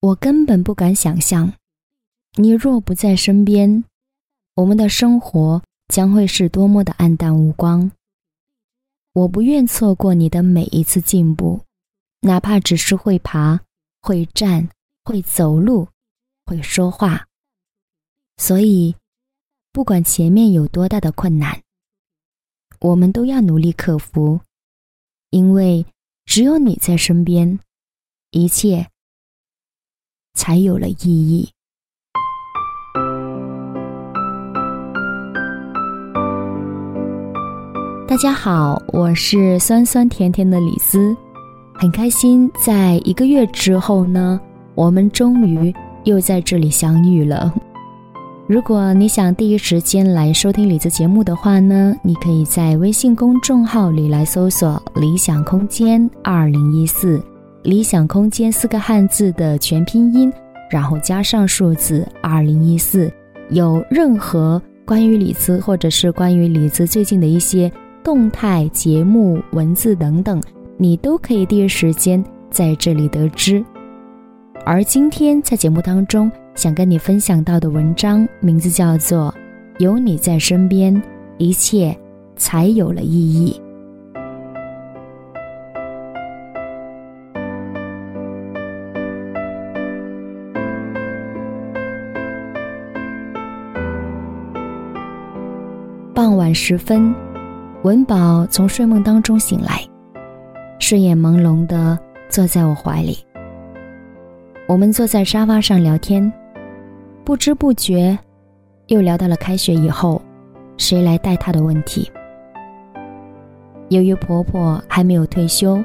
我根本不敢想象，你若不在身边，我们的生活将会是多么的暗淡无光。我不愿错过你的每一次进步，哪怕只是会爬、会站、会走路、会说话。所以，不管前面有多大的困难，我们都要努力克服，因为只有你在身边，一切。才有了意义。大家好，我是酸酸甜甜的李斯，很开心在一个月之后呢，我们终于又在这里相遇了。如果你想第一时间来收听李子节目的话呢，你可以在微信公众号里来搜索“理想空间二零一四”。理想空间四个汉字的全拼音，然后加上数字二零一四。有任何关于李子，或者是关于李子最近的一些动态节目、文字等等，你都可以第一时间在这里得知。而今天在节目当中想跟你分享到的文章，名字叫做《有你在身边，一切才有了意义》。晚时分，文宝从睡梦当中醒来，睡眼朦胧的坐在我怀里。我们坐在沙发上聊天，不知不觉又聊到了开学以后谁来带他的问题。由于婆婆还没有退休，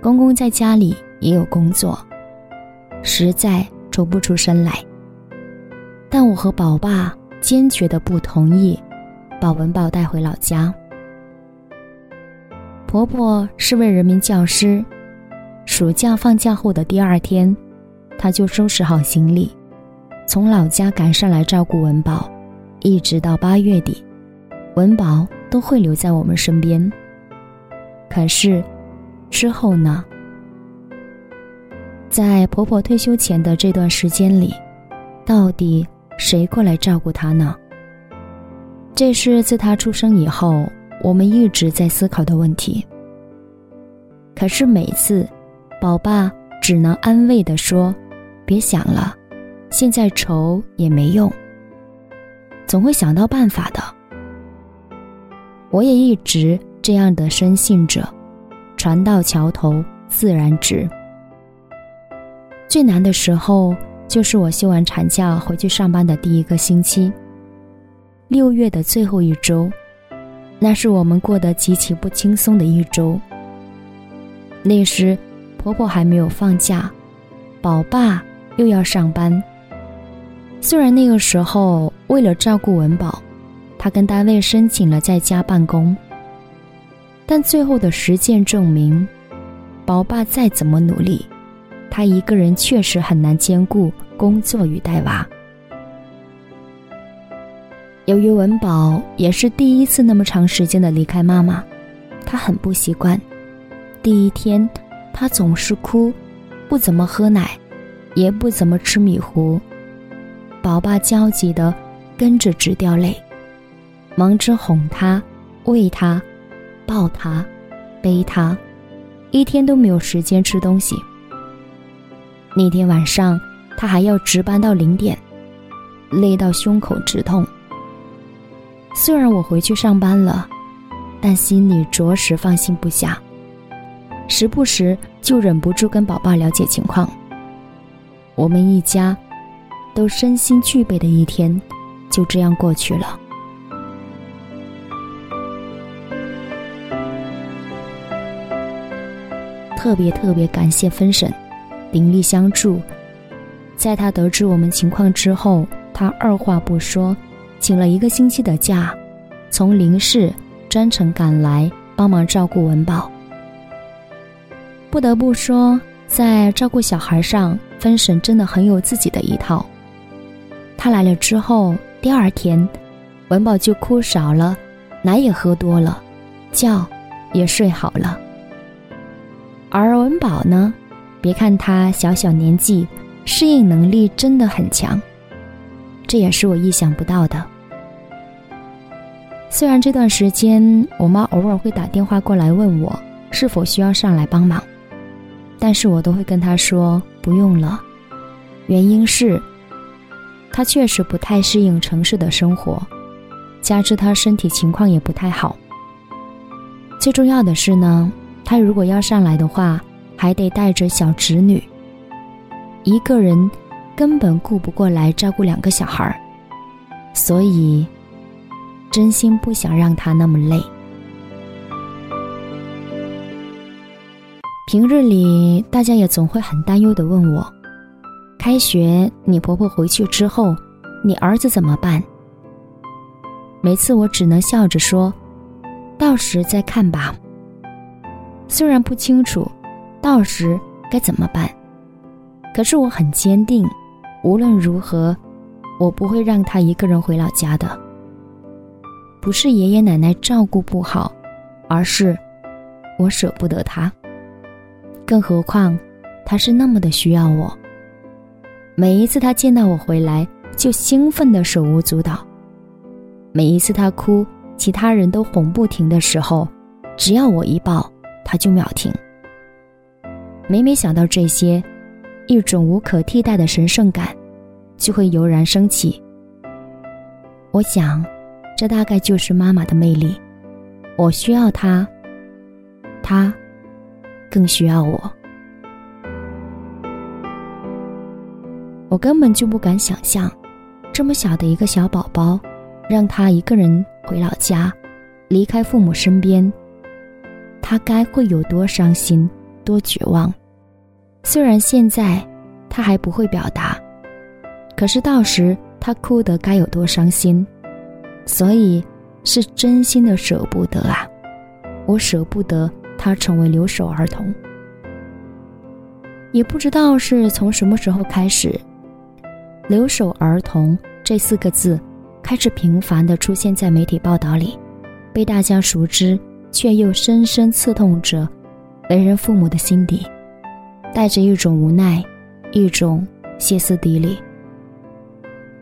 公公在家里也有工作，实在抽不出身来。但我和宝爸坚决的不同意。把文宝带回老家。婆婆是位人民教师，暑假放假后的第二天，她就收拾好行李，从老家赶上来照顾文宝，一直到八月底，文宝都会留在我们身边。可是，之后呢？在婆婆退休前的这段时间里，到底谁过来照顾她呢？这是自他出生以后，我们一直在思考的问题。可是每次，宝爸只能安慰的说：“别想了，现在愁也没用，总会想到办法的。”我也一直这样的深信着，“船到桥头自然直。”最难的时候，就是我休完产假回去上班的第一个星期。六月的最后一周，那是我们过得极其不轻松的一周。那时，婆婆还没有放假，宝爸又要上班。虽然那个时候为了照顾文宝，他跟单位申请了在家办公，但最后的实践证明，宝爸再怎么努力，他一个人确实很难兼顾工作与带娃。由于文宝也是第一次那么长时间的离开妈妈，他很不习惯。第一天，他总是哭，不怎么喝奶，也不怎么吃米糊。宝爸焦急的跟着直掉泪，忙着哄他、喂他、抱他、背他，一天都没有时间吃东西。那天晚上，他还要值班到零点，累到胸口直痛。虽然我回去上班了，但心里着实放心不下，时不时就忍不住跟宝爸了解情况。我们一家都身心俱备的一天，就这样过去了。特别特别感谢分婶，鼎力相助，在他得知我们情况之后，他二话不说。请了一个星期的假，从林市专程赶来帮忙照顾文宝。不得不说，在照顾小孩上，分婶真的很有自己的一套。他来了之后，第二天，文宝就哭少了，奶也喝多了，觉也睡好了。而文宝呢，别看他小小年纪，适应能力真的很强，这也是我意想不到的。虽然这段时间我妈偶尔会打电话过来问我是否需要上来帮忙，但是我都会跟她说不用了。原因是，她确实不太适应城市的生活，加之她身体情况也不太好。最重要的是呢，她如果要上来的话，还得带着小侄女，一个人根本顾不过来照顾两个小孩儿，所以。真心不想让他那么累。平日里，大家也总会很担忧的问我：“开学，你婆婆回去之后，你儿子怎么办？”每次我只能笑着说：“到时再看吧。”虽然不清楚到时该怎么办，可是我很坚定，无论如何，我不会让他一个人回老家的。不是爷爷奶奶照顾不好，而是我舍不得他。更何况，他是那么的需要我。每一次他见到我回来，就兴奋的手舞足蹈；每一次他哭，其他人都哄不停的时候，只要我一抱，他就秒停。每每想到这些，一种无可替代的神圣感，就会油然升起。我想。这大概就是妈妈的魅力，我需要她，她更需要我。我根本就不敢想象，这么小的一个小宝宝，让他一个人回老家，离开父母身边，他该会有多伤心、多绝望。虽然现在他还不会表达，可是到时他哭得该有多伤心。所以，是真心的舍不得啊！我舍不得他成为留守儿童。也不知道是从什么时候开始，“留守儿童”这四个字开始频繁的出现在媒体报道里，被大家熟知，却又深深刺痛着为人父母的心底，带着一种无奈，一种歇斯底里。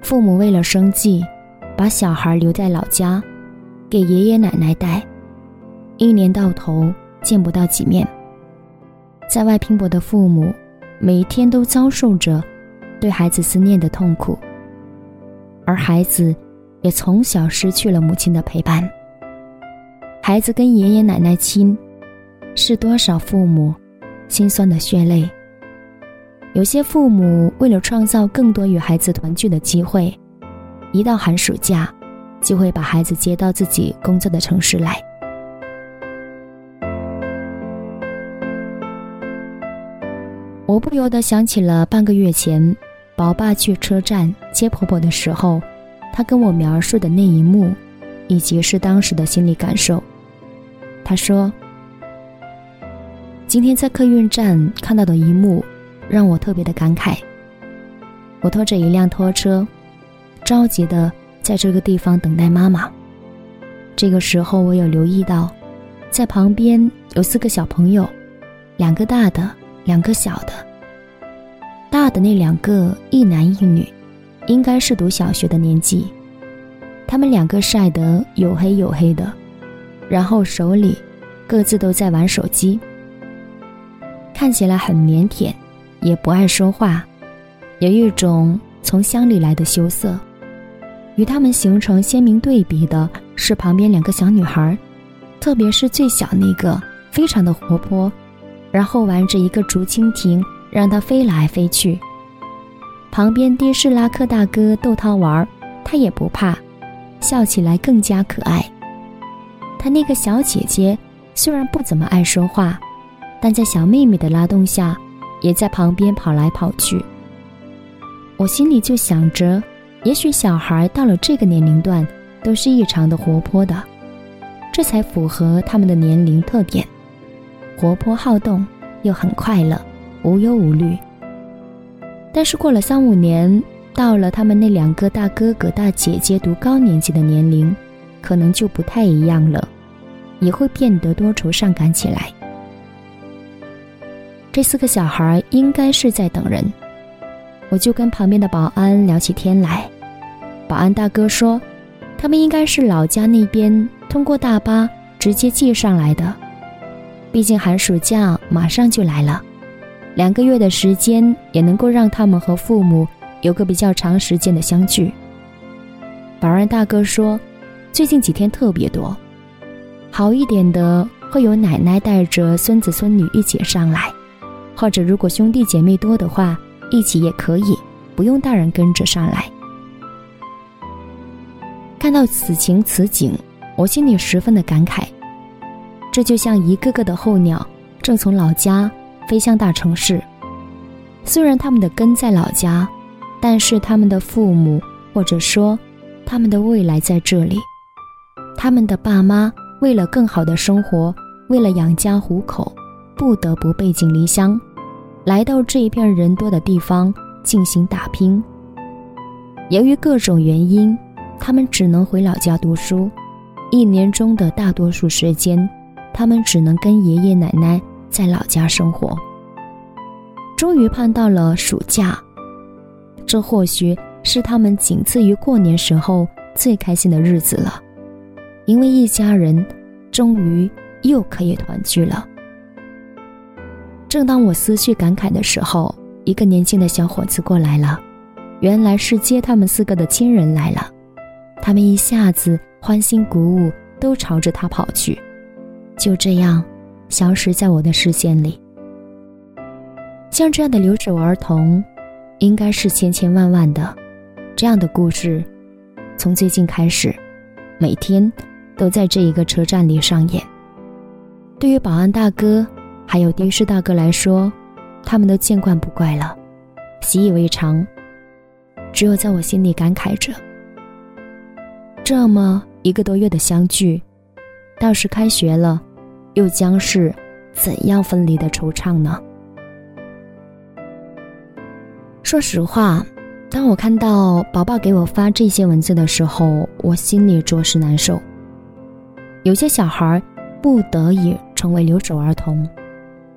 父母为了生计。把小孩留在老家，给爷爷奶奶带，一年到头见不到几面。在外拼搏的父母，每天都遭受着对孩子思念的痛苦，而孩子也从小失去了母亲的陪伴。孩子跟爷爷奶奶亲，是多少父母心酸的血泪。有些父母为了创造更多与孩子团聚的机会。一到寒暑假，就会把孩子接到自己工作的城市来。我不由得想起了半个月前，宝爸去车站接婆婆的时候，他跟我描述的那一幕，以及是当时的心理感受。他说：“今天在客运站看到的一幕，让我特别的感慨。我拖着一辆拖车。”着急的在这个地方等待妈妈。这个时候，我有留意到，在旁边有四个小朋友，两个大的，两个小的。大的那两个一男一女，应该是读小学的年纪。他们两个晒得黝黑黝黑的，然后手里各自都在玩手机，看起来很腼腆，也不爱说话，有一种从乡里来的羞涩。与他们形成鲜明对比的是旁边两个小女孩，特别是最小那个，非常的活泼，然后玩着一个竹蜻蜓，让它飞来飞去。旁边的士拉克大哥逗他玩，他也不怕，笑起来更加可爱。他那个小姐姐虽然不怎么爱说话，但在小妹妹的拉动下，也在旁边跑来跑去。我心里就想着。也许小孩到了这个年龄段，都是异常的活泼的，这才符合他们的年龄特点，活泼好动又很快乐，无忧无虑。但是过了三五年，到了他们那两个大哥哥大姐姐读高年级的年龄，可能就不太一样了，也会变得多愁善感起来。这四个小孩应该是在等人。我就跟旁边的保安聊起天来。保安大哥说，他们应该是老家那边通过大巴直接寄上来的。毕竟寒暑假马上就来了，两个月的时间也能够让他们和父母有个比较长时间的相聚。保安大哥说，最近几天特别多，好一点的会有奶奶带着孙子孙女一起上来，或者如果兄弟姐妹多的话，一起也可以，不用大人跟着上来。看到此情此景，我心里十分的感慨。这就像一个个的候鸟，正从老家飞向大城市。虽然他们的根在老家，但是他们的父母，或者说他们的未来在这里。他们的爸妈为了更好的生活，为了养家糊口，不得不背井离乡，来到这一片人多的地方进行打拼。由于各种原因，他们只能回老家读书，一年中的大多数时间。他们只能跟爷爷奶奶在老家生活。终于盼到了暑假，这或许是他们仅次于过年时候最开心的日子了，因为一家人终于又可以团聚了。正当我思绪感慨的时候，一个年轻的小伙子过来了，原来是接他们四个的亲人来了。他们一下子欢欣鼓舞，都朝着他跑去。就这样，消失在我的视线里。像这样的留守儿童，应该是千千万万的。这样的故事，从最近开始，每天都在这一个车站里上演。对于保安大哥还有的士大哥来说，他们都见惯不怪了，习以为常。只有在我心里感慨着：这么一个多月的相聚。倒是开学了，又将是怎样分离的惆怅呢？说实话，当我看到宝宝给我发这些文字的时候，我心里着实难受。有些小孩不得已成为留守儿童，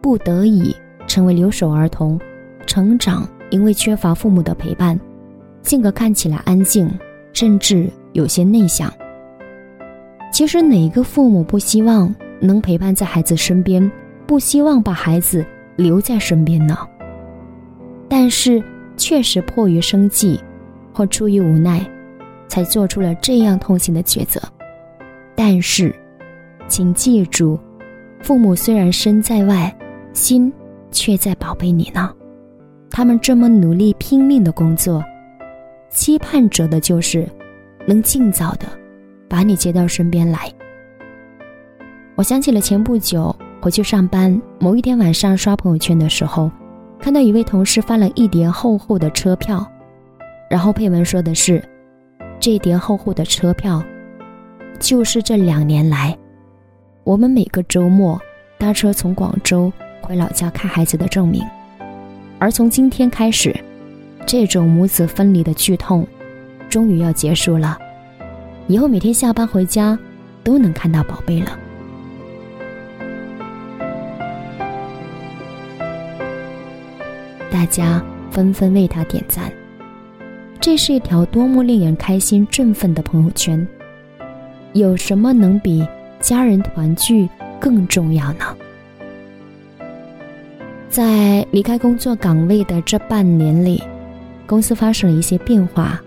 不得已成为留守儿童，成长因为缺乏父母的陪伴，性格看起来安静，甚至有些内向。其实哪个父母不希望能陪伴在孩子身边，不希望把孩子留在身边呢？但是确实迫于生计，或出于无奈，才做出了这样痛心的抉择。但是，请记住，父母虽然身在外，心却在宝贝你呢。他们这么努力拼命的工作，期盼着的就是能尽早的。把你接到身边来。我想起了前不久回去上班，某一天晚上刷朋友圈的时候，看到一位同事发了一叠厚厚的车票，然后配文说的是：“这叠厚厚的车票，就是这两年来，我们每个周末搭车从广州回老家看孩子的证明。而从今天开始，这种母子分离的剧痛，终于要结束了。”以后每天下班回家，都能看到宝贝了。大家纷纷为他点赞，这是一条多么令人开心振奋的朋友圈！有什么能比家人团聚更重要呢？在离开工作岗位的这半年里，公司发生了一些变化。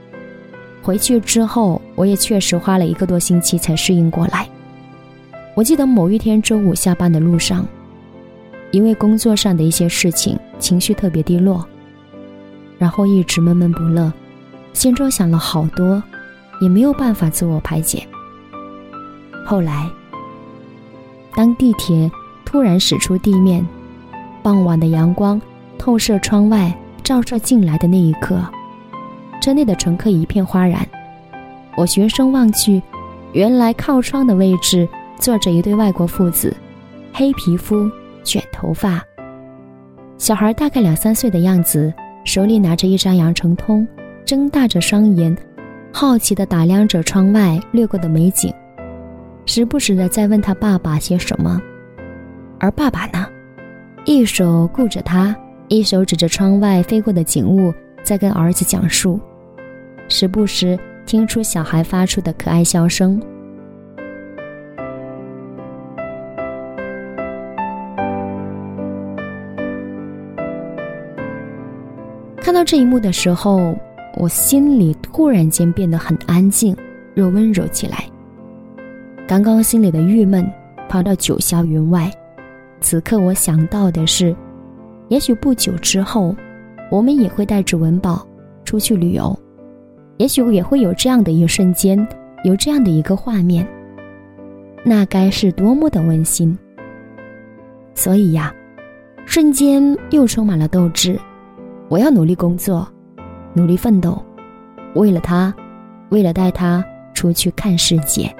回去之后，我也确实花了一个多星期才适应过来。我记得某一天周五下班的路上，因为工作上的一些事情，情绪特别低落，然后一直闷闷不乐，心中想了好多，也没有办法自我排解。后来，当地铁突然驶出地面，傍晚的阳光透射窗外，照射进来的那一刻。车内的乘客一片哗然，我循声望去，原来靠窗的位置坐着一对外国父子，黑皮肤，卷头发，小孩大概两三岁的样子，手里拿着一张羊城通，睁大着双眼，好奇地打量着窗外掠过的美景，时不时地在问他爸爸些什么，而爸爸呢，一手顾着他，一手指着窗外飞过的景物。在跟儿子讲述，时不时听出小孩发出的可爱笑声。看到这一幕的时候，我心里突然间变得很安静，又温柔起来。刚刚心里的郁闷抛到九霄云外，此刻我想到的是，也许不久之后。我们也会带着文宝出去旅游，也许也会有这样的一瞬间，有这样的一个画面，那该是多么的温馨。所以呀，瞬间又充满了斗志，我要努力工作，努力奋斗，为了他，为了带他出去看世界。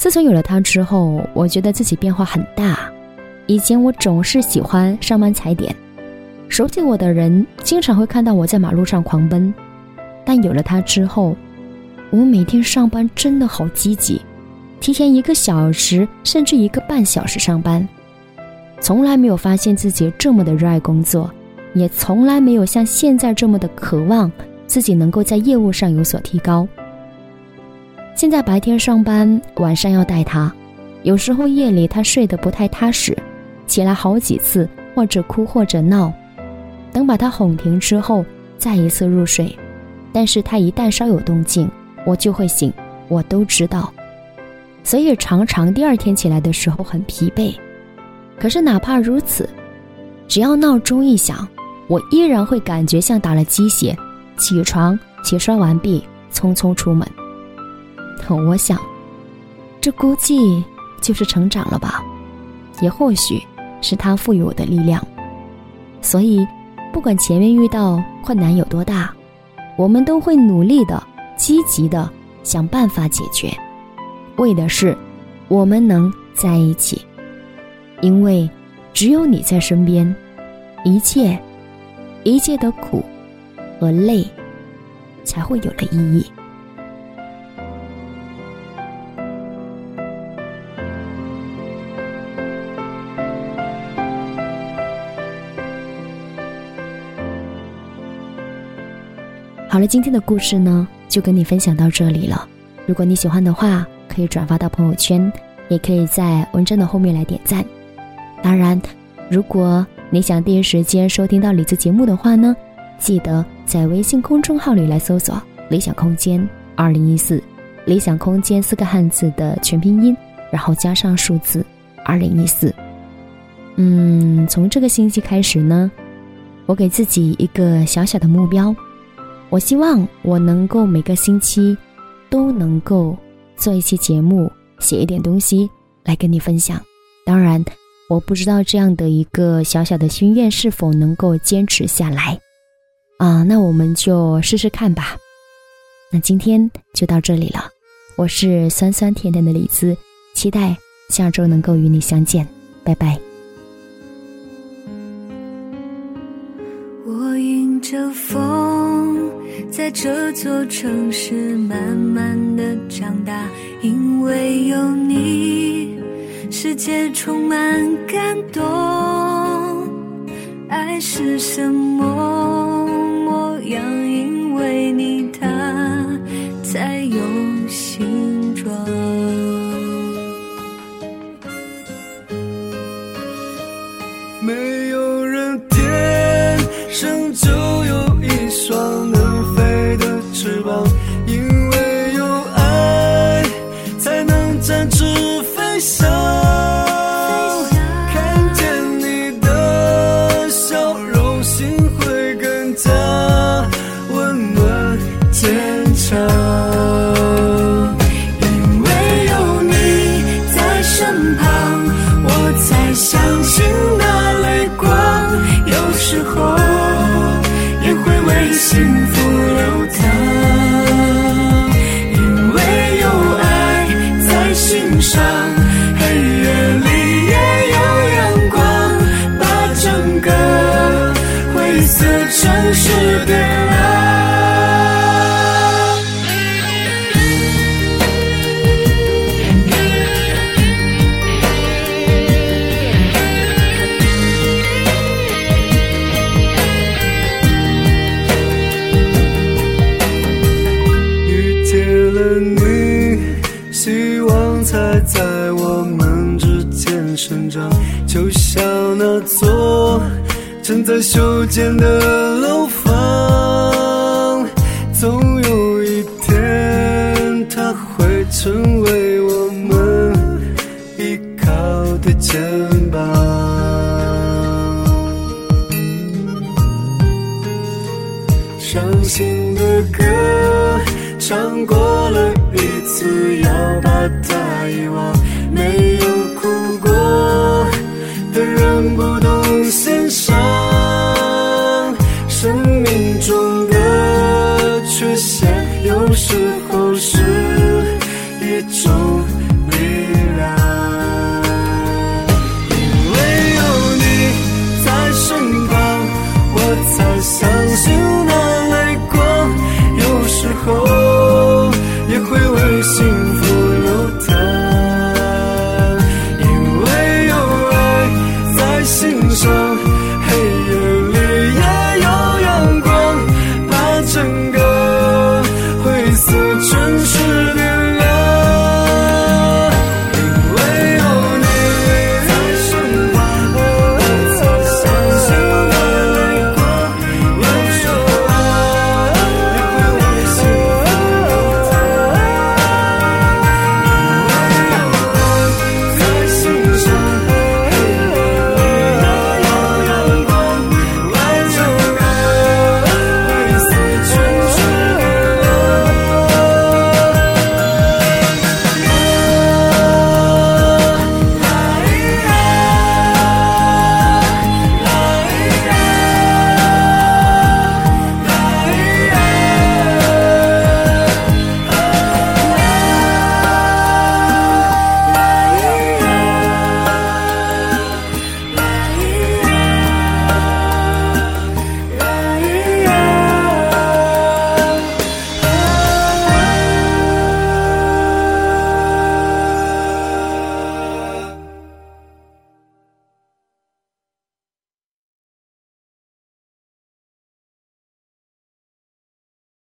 自从有了他之后，我觉得自己变化很大。以前我总是喜欢上班踩点，熟悉我的人经常会看到我在马路上狂奔。但有了他之后，我每天上班真的好积极，提前一个小时甚至一个半小时上班。从来没有发现自己这么的热爱工作，也从来没有像现在这么的渴望自己能够在业务上有所提高。现在白天上班，晚上要带他，有时候夜里他睡得不太踏实，起来好几次，或者哭或者闹，等把他哄停之后，再一次入睡。但是他一旦稍有动静，我就会醒，我都知道，所以常常第二天起来的时候很疲惫。可是哪怕如此，只要闹钟一响，我依然会感觉像打了鸡血，起床洗刷完毕，匆匆出门。我想，这估计就是成长了吧，也或许是他赋予我的力量。所以，不管前面遇到困难有多大，我们都会努力的、积极的想办法解决，为的是我们能在一起。因为只有你在身边，一切、一切的苦和累才会有了意义。了，今天的故事呢，就跟你分享到这里了。如果你喜欢的话，可以转发到朋友圈，也可以在文章的后面来点赞。当然，如果你想第一时间收听到李子节目的话呢，记得在微信公众号里来搜索“理想空间二零一四”，理想空间四个汉字的全拼音，然后加上数字二零一四。嗯，从这个星期开始呢，我给自己一个小小的目标。我希望我能够每个星期都能够做一期节目，写一点东西来跟你分享。当然，我不知道这样的一个小小的心愿是否能够坚持下来啊？那我们就试试看吧。那今天就到这里了，我是酸酸甜甜的李子，期待下周能够与你相见，拜拜。我迎着风。在这座城市慢慢的长大，因为有你，世界充满感动。爱是什么模样？因为你，它才有形状。没有人天生就这城市的爱在修建的楼房，总有一天它会成为我们依靠的肩膀。伤心的歌唱过了一次，要把它遗忘。